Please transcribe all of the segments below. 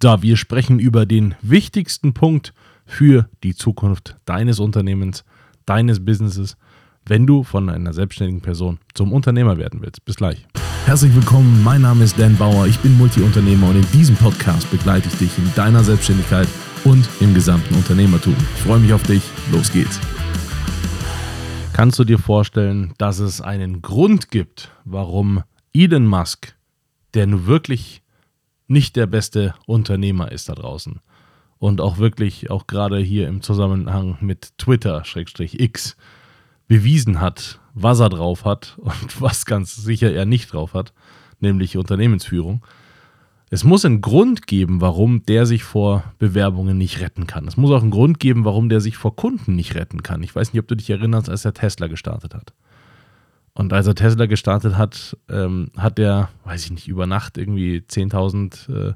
Da wir sprechen über den wichtigsten Punkt für die Zukunft deines Unternehmens, deines Businesses, wenn du von einer selbstständigen Person zum Unternehmer werden willst. Bis gleich. Herzlich willkommen, mein Name ist Dan Bauer, ich bin Multiunternehmer und in diesem Podcast begleite ich dich in deiner Selbstständigkeit und im gesamten Unternehmertum. Ich freue mich auf dich, los geht's. Kannst du dir vorstellen, dass es einen Grund gibt, warum Elon Musk, der nun wirklich nicht der beste Unternehmer ist da draußen und auch wirklich auch gerade hier im Zusammenhang mit Twitter-X bewiesen hat, was er drauf hat und was ganz sicher er nicht drauf hat, nämlich Unternehmensführung. Es muss einen Grund geben, warum der sich vor Bewerbungen nicht retten kann. Es muss auch einen Grund geben, warum der sich vor Kunden nicht retten kann. Ich weiß nicht, ob du dich erinnerst, als er Tesla gestartet hat. Und als er Tesla gestartet hat, ähm, hat er, weiß ich nicht, über Nacht irgendwie 10.000 äh,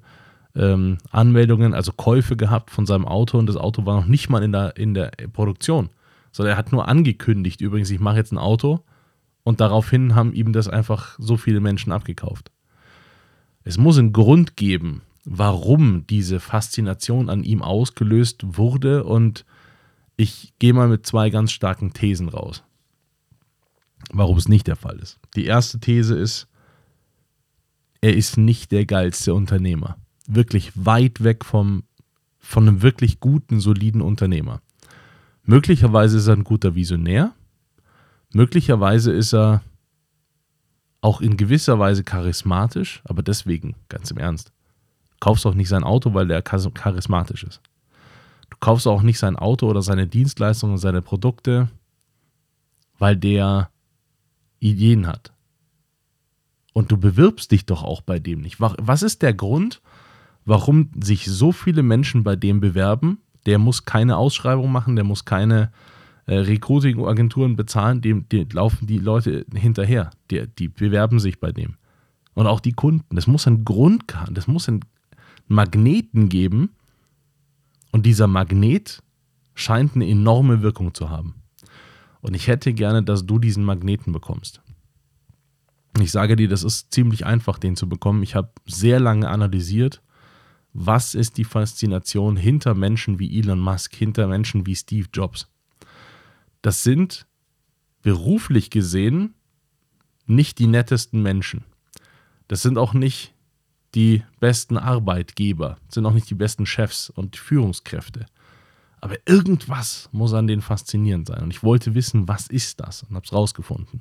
ähm, Anmeldungen, also Käufe gehabt von seinem Auto und das Auto war noch nicht mal in der, in der Produktion, sondern er hat nur angekündigt, übrigens, ich mache jetzt ein Auto. Und daraufhin haben ihm das einfach so viele Menschen abgekauft. Es muss einen Grund geben, warum diese Faszination an ihm ausgelöst wurde. Und ich gehe mal mit zwei ganz starken Thesen raus warum es nicht der Fall ist. Die erste These ist, er ist nicht der geilste Unternehmer. Wirklich weit weg vom, von einem wirklich guten, soliden Unternehmer. Möglicherweise ist er ein guter Visionär. Möglicherweise ist er auch in gewisser Weise charismatisch, aber deswegen, ganz im Ernst, du kaufst auch nicht sein Auto, weil der charismatisch ist. Du kaufst auch nicht sein Auto oder seine Dienstleistungen, seine Produkte, weil der Ideen hat. Und du bewirbst dich doch auch bei dem nicht. Was ist der Grund, warum sich so viele Menschen bei dem bewerben? Der muss keine Ausschreibung machen, der muss keine äh, Recruiting-Agenturen bezahlen, dem, dem, laufen die Leute hinterher. Die, die bewerben sich bei dem. Und auch die Kunden. Das muss einen Grund haben, das muss einen Magneten geben. Und dieser Magnet scheint eine enorme Wirkung zu haben. Und ich hätte gerne, dass du diesen Magneten bekommst. Ich sage dir, das ist ziemlich einfach, den zu bekommen. Ich habe sehr lange analysiert, was ist die Faszination hinter Menschen wie Elon Musk, hinter Menschen wie Steve Jobs. Das sind beruflich gesehen nicht die nettesten Menschen. Das sind auch nicht die besten Arbeitgeber, sind auch nicht die besten Chefs und Führungskräfte. Aber irgendwas muss an denen faszinierend sein. Und ich wollte wissen, was ist das? Und habe es rausgefunden.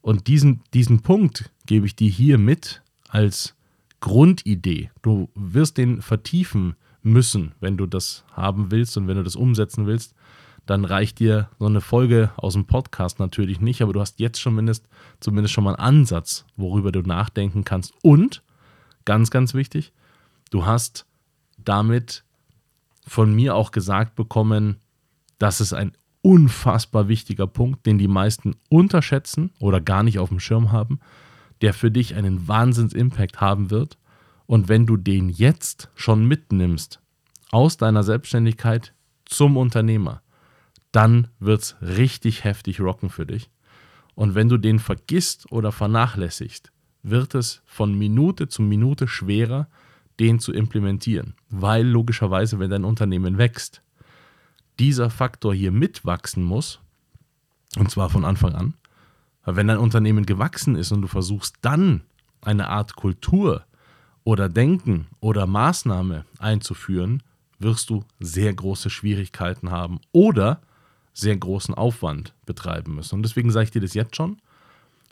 Und diesen, diesen Punkt gebe ich dir hier mit als Grundidee. Du wirst den vertiefen müssen, wenn du das haben willst und wenn du das umsetzen willst. Dann reicht dir so eine Folge aus dem Podcast natürlich nicht, aber du hast jetzt zumindest, zumindest schon mal einen Ansatz, worüber du nachdenken kannst. Und, ganz, ganz wichtig, du hast damit von mir auch gesagt bekommen, das ist ein unfassbar wichtiger Punkt, den die meisten unterschätzen oder gar nicht auf dem Schirm haben, der für dich einen Wahnsinns-Impact haben wird. Und wenn du den jetzt schon mitnimmst aus deiner Selbstständigkeit zum Unternehmer, dann wird es richtig heftig rocken für dich. Und wenn du den vergisst oder vernachlässigst, wird es von Minute zu Minute schwerer, den zu implementieren. Weil logischerweise, wenn dein Unternehmen wächst, dieser Faktor hier mitwachsen muss, und zwar von Anfang an. Weil wenn dein Unternehmen gewachsen ist und du versuchst dann eine Art Kultur oder Denken oder Maßnahme einzuführen, wirst du sehr große Schwierigkeiten haben oder sehr großen Aufwand betreiben müssen. Und deswegen sage ich dir das jetzt schon.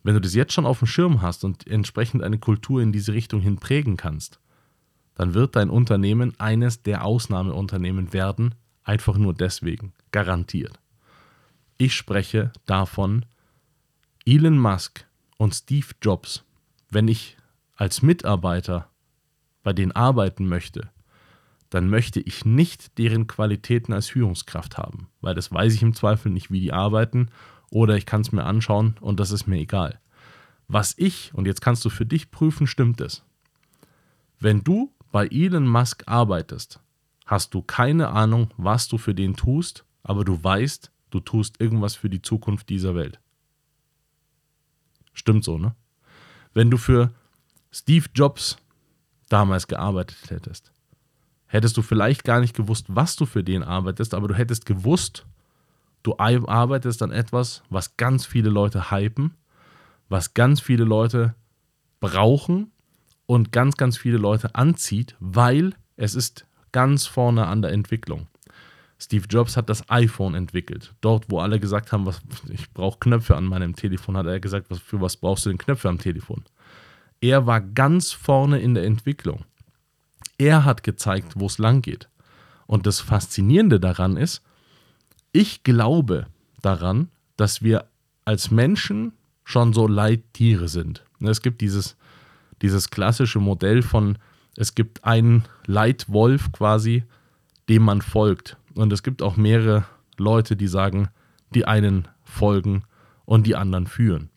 Wenn du das jetzt schon auf dem Schirm hast und entsprechend eine Kultur in diese Richtung hin prägen kannst, dann wird dein Unternehmen eines der Ausnahmeunternehmen werden, einfach nur deswegen, garantiert. Ich spreche davon, Elon Musk und Steve Jobs, wenn ich als Mitarbeiter bei denen arbeiten möchte, dann möchte ich nicht deren Qualitäten als Führungskraft haben, weil das weiß ich im Zweifel nicht, wie die arbeiten, oder ich kann es mir anschauen und das ist mir egal. Was ich, und jetzt kannst du für dich prüfen, stimmt es. Wenn du bei Elon Musk arbeitest, hast du keine Ahnung, was du für den tust, aber du weißt, du tust irgendwas für die Zukunft dieser Welt. Stimmt so, ne? Wenn du für Steve Jobs damals gearbeitet hättest. Hättest du vielleicht gar nicht gewusst, was du für den arbeitest, aber du hättest gewusst, du arbeitest an etwas, was ganz viele Leute hypen, was ganz viele Leute brauchen und ganz, ganz viele Leute anzieht, weil es ist ganz vorne an der Entwicklung. Steve Jobs hat das iPhone entwickelt. Dort, wo alle gesagt haben, was, ich brauche Knöpfe an meinem Telefon, hat er gesagt, was, für was brauchst du denn Knöpfe am Telefon? Er war ganz vorne in der Entwicklung. Er hat gezeigt, wo es lang geht. Und das Faszinierende daran ist, ich glaube daran, dass wir als Menschen schon so Leittiere sind. Es gibt dieses, dieses klassische Modell von, es gibt einen Leitwolf quasi, dem man folgt. Und es gibt auch mehrere Leute, die sagen, die einen folgen und die anderen führen.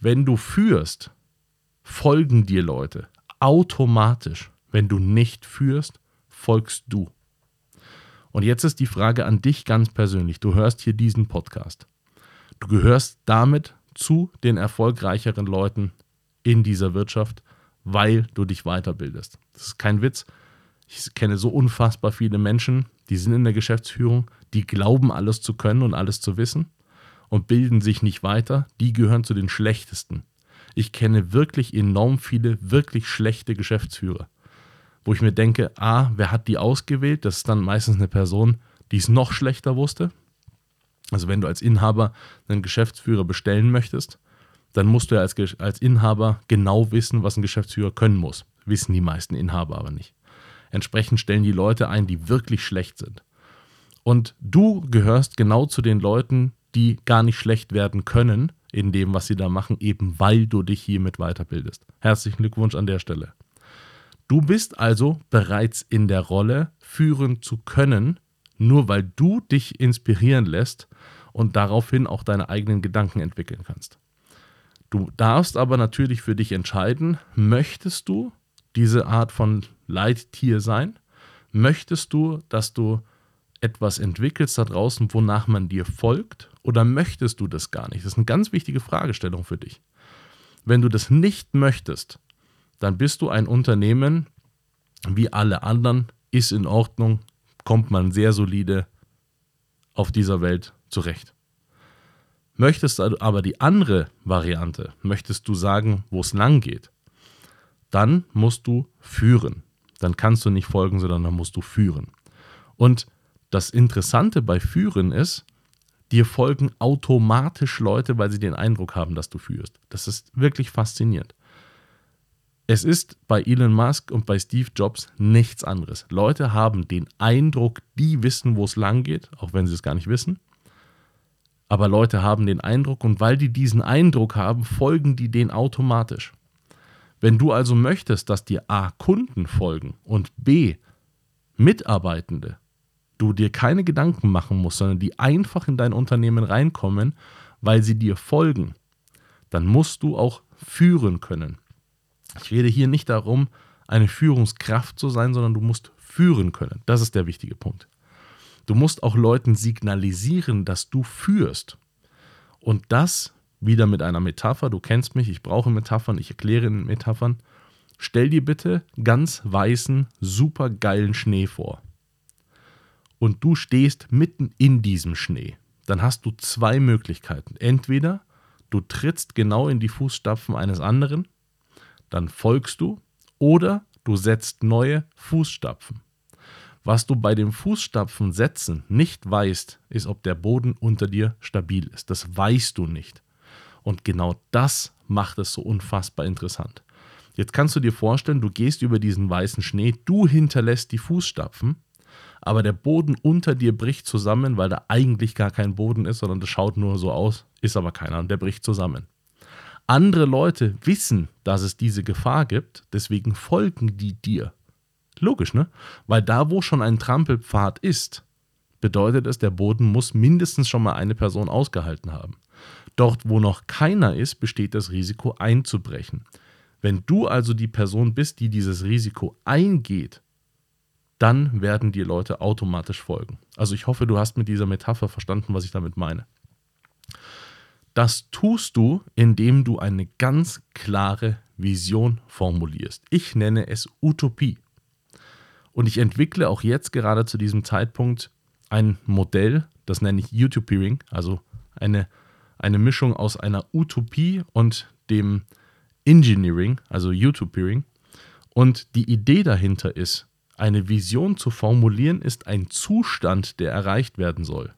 Wenn du führst, folgen dir Leute automatisch. Wenn du nicht führst, folgst du. Und jetzt ist die Frage an dich ganz persönlich. Du hörst hier diesen Podcast. Du gehörst damit zu den erfolgreicheren Leuten in dieser Wirtschaft, weil du dich weiterbildest. Das ist kein Witz. Ich kenne so unfassbar viele Menschen, die sind in der Geschäftsführung, die glauben alles zu können und alles zu wissen und bilden sich nicht weiter. Die gehören zu den schlechtesten. Ich kenne wirklich enorm viele wirklich schlechte Geschäftsführer, wo ich mir denke, ah, wer hat die ausgewählt? Das ist dann meistens eine Person, die es noch schlechter wusste. Also wenn du als Inhaber einen Geschäftsführer bestellen möchtest, dann musst du ja als, als Inhaber genau wissen, was ein Geschäftsführer können muss. Wissen die meisten Inhaber aber nicht. Entsprechend stellen die Leute ein, die wirklich schlecht sind. Und du gehörst genau zu den Leuten, die gar nicht schlecht werden können in dem, was sie da machen, eben weil du dich hiermit weiterbildest. Herzlichen Glückwunsch an der Stelle. Du bist also bereits in der Rolle, führen zu können, nur weil du dich inspirieren lässt und daraufhin auch deine eigenen Gedanken entwickeln kannst. Du darfst aber natürlich für dich entscheiden, möchtest du diese Art von Leittier sein? Möchtest du, dass du etwas entwickelst da draußen, wonach man dir folgt? Oder möchtest du das gar nicht? Das ist eine ganz wichtige Fragestellung für dich. Wenn du das nicht möchtest, dann bist du ein Unternehmen wie alle anderen, ist in Ordnung, kommt man sehr solide auf dieser Welt zurecht. Möchtest du aber die andere Variante, möchtest du sagen, wo es lang geht, dann musst du führen. Dann kannst du nicht folgen, sondern dann musst du führen. Und das Interessante bei Führen ist, dir folgen automatisch Leute, weil sie den Eindruck haben, dass du führst. Das ist wirklich faszinierend. Es ist bei Elon Musk und bei Steve Jobs nichts anderes. Leute haben den Eindruck, die wissen, wo es lang geht, auch wenn sie es gar nicht wissen. Aber Leute haben den Eindruck und weil die diesen Eindruck haben, folgen die den automatisch. Wenn du also möchtest, dass dir A Kunden folgen und B Mitarbeitende, du dir keine Gedanken machen musst, sondern die einfach in dein Unternehmen reinkommen, weil sie dir folgen, dann musst du auch führen können. Ich rede hier nicht darum, eine Führungskraft zu sein, sondern du musst führen können. Das ist der wichtige Punkt. Du musst auch Leuten signalisieren, dass du führst. Und das wieder mit einer Metapher. Du kennst mich, ich brauche Metaphern, ich erkläre in Metaphern. Stell dir bitte ganz weißen, super geilen Schnee vor. Und du stehst mitten in diesem Schnee. Dann hast du zwei Möglichkeiten. Entweder du trittst genau in die Fußstapfen eines anderen, dann folgst du, oder du setzt neue Fußstapfen. Was du bei dem Fußstapfen setzen nicht weißt, ist, ob der Boden unter dir stabil ist. Das weißt du nicht. Und genau das macht es so unfassbar interessant. Jetzt kannst du dir vorstellen, du gehst über diesen weißen Schnee, du hinterlässt die Fußstapfen, aber der Boden unter dir bricht zusammen, weil da eigentlich gar kein Boden ist, sondern das schaut nur so aus, ist aber keiner und der bricht zusammen. Andere Leute wissen, dass es diese Gefahr gibt, deswegen folgen die dir. Logisch, ne? Weil da, wo schon ein Trampelpfad ist, bedeutet es, der Boden muss mindestens schon mal eine Person ausgehalten haben. Dort, wo noch keiner ist, besteht das Risiko einzubrechen. Wenn du also die Person bist, die dieses Risiko eingeht, dann werden die Leute automatisch folgen. Also ich hoffe, du hast mit dieser Metapher verstanden, was ich damit meine. Das tust du, indem du eine ganz klare Vision formulierst. Ich nenne es Utopie. Und ich entwickle auch jetzt gerade zu diesem Zeitpunkt ein Modell, das nenne ich Utopiering, also eine, eine Mischung aus einer Utopie und dem Engineering, also Utopiering. Und die Idee dahinter ist, eine Vision zu formulieren, ist ein Zustand, der erreicht werden soll.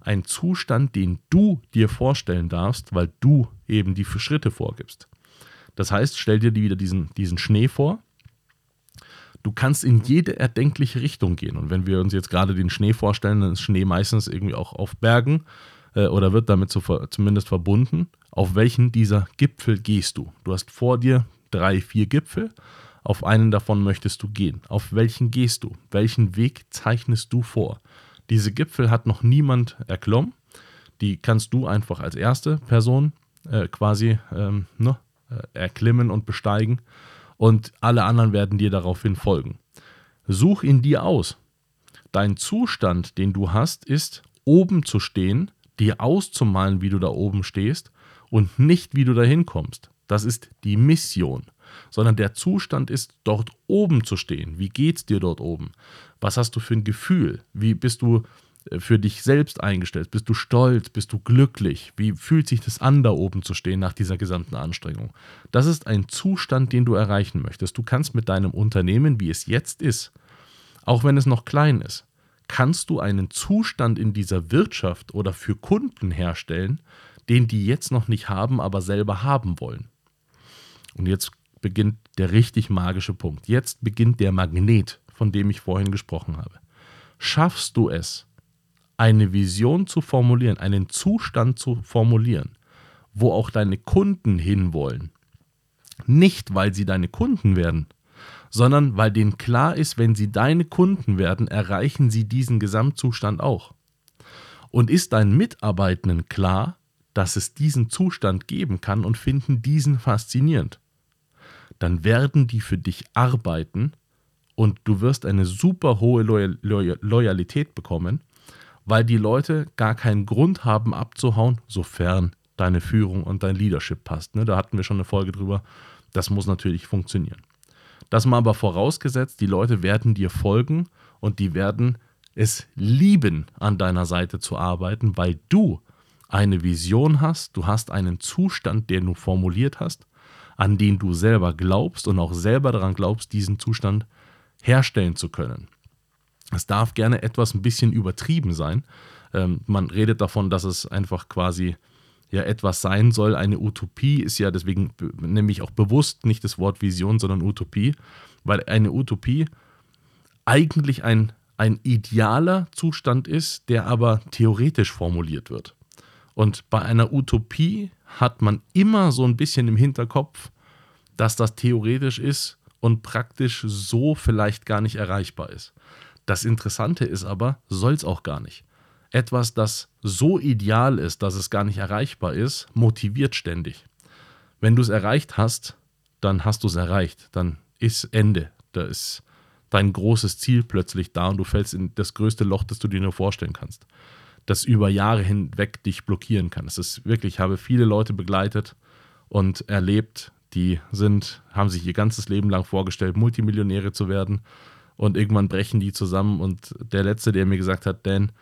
Ein Zustand, den du dir vorstellen darfst, weil du eben die Schritte vorgibst. Das heißt, stell dir wieder diesen, diesen Schnee vor. Du kannst in jede erdenkliche Richtung gehen. Und wenn wir uns jetzt gerade den Schnee vorstellen, dann ist Schnee meistens irgendwie auch auf Bergen äh, oder wird damit zu, zumindest verbunden. Auf welchen dieser Gipfel gehst du? Du hast vor dir drei, vier Gipfel auf einen davon möchtest du gehen. Auf welchen gehst du? Welchen Weg zeichnest du vor? Diese Gipfel hat noch niemand erklommen. Die kannst du einfach als erste Person äh, quasi ähm, ne, äh, erklimmen und besteigen. Und alle anderen werden dir daraufhin folgen. Such in dir aus. Dein Zustand, den du hast, ist, oben zu stehen, dir auszumalen, wie du da oben stehst und nicht, wie du da hinkommst. Das ist die Mission sondern der Zustand ist, dort oben zu stehen. Wie geht's dir dort oben? Was hast du für ein Gefühl? Wie bist du für dich selbst eingestellt? Bist du stolz? Bist du glücklich? Wie fühlt sich das an, da oben zu stehen nach dieser gesamten Anstrengung? Das ist ein Zustand, den du erreichen möchtest. Du kannst mit deinem Unternehmen, wie es jetzt ist, auch wenn es noch klein ist, kannst du einen Zustand in dieser Wirtschaft oder für Kunden herstellen, den die jetzt noch nicht haben, aber selber haben wollen. Und jetzt beginnt der richtig magische Punkt. Jetzt beginnt der Magnet, von dem ich vorhin gesprochen habe. Schaffst du es, eine Vision zu formulieren, einen Zustand zu formulieren, wo auch deine Kunden hinwollen? Nicht, weil sie deine Kunden werden, sondern weil denen klar ist, wenn sie deine Kunden werden, erreichen sie diesen Gesamtzustand auch. Und ist deinen Mitarbeitenden klar, dass es diesen Zustand geben kann und finden diesen faszinierend? dann werden die für dich arbeiten und du wirst eine super hohe Loyal Loyal Loyalität bekommen, weil die Leute gar keinen Grund haben abzuhauen, sofern deine Führung und dein Leadership passt. Ne? Da hatten wir schon eine Folge drüber. Das muss natürlich funktionieren. Das mal aber vorausgesetzt, die Leute werden dir folgen und die werden es lieben, an deiner Seite zu arbeiten, weil du eine Vision hast, du hast einen Zustand, den du formuliert hast an den du selber glaubst und auch selber daran glaubst, diesen Zustand herstellen zu können. Es darf gerne etwas ein bisschen übertrieben sein. Ähm, man redet davon, dass es einfach quasi ja etwas sein soll. Eine Utopie ist ja deswegen nämlich auch bewusst nicht das Wort Vision, sondern Utopie, weil eine Utopie eigentlich ein, ein idealer Zustand ist, der aber theoretisch formuliert wird. Und bei einer Utopie hat man immer so ein bisschen im Hinterkopf, dass das theoretisch ist und praktisch so vielleicht gar nicht erreichbar ist. Das Interessante ist aber, soll es auch gar nicht. Etwas, das so ideal ist, dass es gar nicht erreichbar ist, motiviert ständig. Wenn du es erreicht hast, dann hast du es erreicht. Dann ist Ende. Da ist dein großes Ziel plötzlich da und du fällst in das größte Loch, das du dir nur vorstellen kannst. Das über Jahre hinweg dich blockieren kann. Es ist wirklich, ich habe viele Leute begleitet und erlebt, die sind, haben sich ihr ganzes Leben lang vorgestellt, Multimillionäre zu werden. Und irgendwann brechen die zusammen. Und der Letzte, der mir gesagt hat, Dan,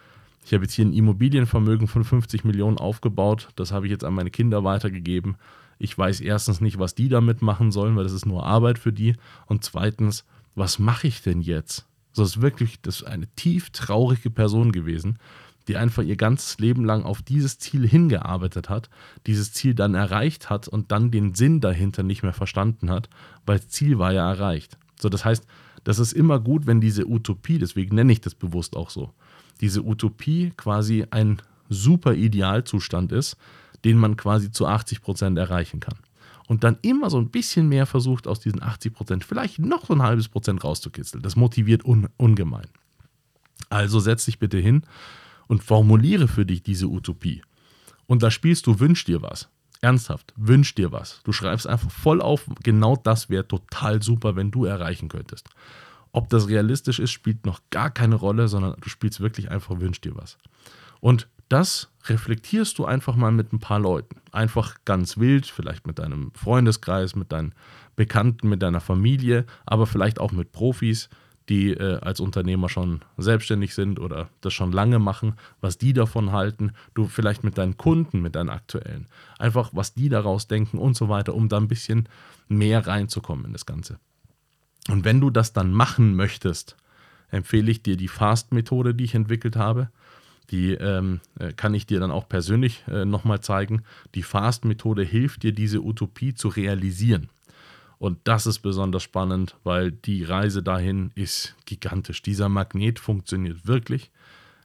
ich habe jetzt hier ein Immobilienvermögen von 50 Millionen aufgebaut. Das habe ich jetzt an meine Kinder weitergegeben. Ich weiß erstens nicht, was die damit machen sollen, weil das ist nur Arbeit für die. Und zweitens, was mache ich denn jetzt? Das ist wirklich das ist eine tief traurige Person gewesen, die einfach ihr ganzes Leben lang auf dieses Ziel hingearbeitet hat, dieses Ziel dann erreicht hat und dann den Sinn dahinter nicht mehr verstanden hat, weil das Ziel war ja erreicht. So, das heißt, das ist immer gut, wenn diese Utopie, deswegen nenne ich das bewusst auch so, diese Utopie quasi ein super Idealzustand ist, den man quasi zu 80 Prozent erreichen kann. Und dann immer so ein bisschen mehr versucht, aus diesen 80 Prozent vielleicht noch so ein halbes Prozent rauszukitzeln. Das motiviert un ungemein. Also setz dich bitte hin und formuliere für dich diese Utopie. Und da spielst du Wünsch dir was. Ernsthaft, wünsch dir was. Du schreibst einfach voll auf, genau das wäre total super, wenn du erreichen könntest. Ob das realistisch ist, spielt noch gar keine Rolle, sondern du spielst wirklich einfach Wünsch dir was. Und das reflektierst du einfach mal mit ein paar Leuten. Einfach ganz wild, vielleicht mit deinem Freundeskreis, mit deinen Bekannten, mit deiner Familie, aber vielleicht auch mit Profis, die äh, als Unternehmer schon selbstständig sind oder das schon lange machen, was die davon halten, du vielleicht mit deinen Kunden, mit deinen aktuellen, einfach was die daraus denken und so weiter, um da ein bisschen mehr reinzukommen in das Ganze. Und wenn du das dann machen möchtest, empfehle ich dir die Fast-Methode, die ich entwickelt habe. Die ähm, äh, kann ich dir dann auch persönlich äh, nochmal zeigen. Die Fast-Methode hilft dir, diese Utopie zu realisieren. Und das ist besonders spannend, weil die Reise dahin ist gigantisch. Dieser Magnet funktioniert wirklich.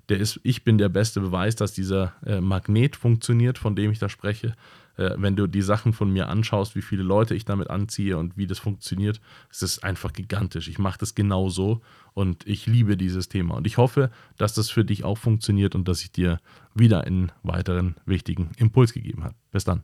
Der ist, ich bin der beste Beweis, dass dieser äh, Magnet funktioniert, von dem ich da spreche. Äh, wenn du die Sachen von mir anschaust, wie viele Leute ich damit anziehe und wie das funktioniert, es ist einfach gigantisch. Ich mache das genau so und ich liebe dieses Thema. Und ich hoffe, dass das für dich auch funktioniert und dass ich dir wieder einen weiteren wichtigen Impuls gegeben habe. Bis dann.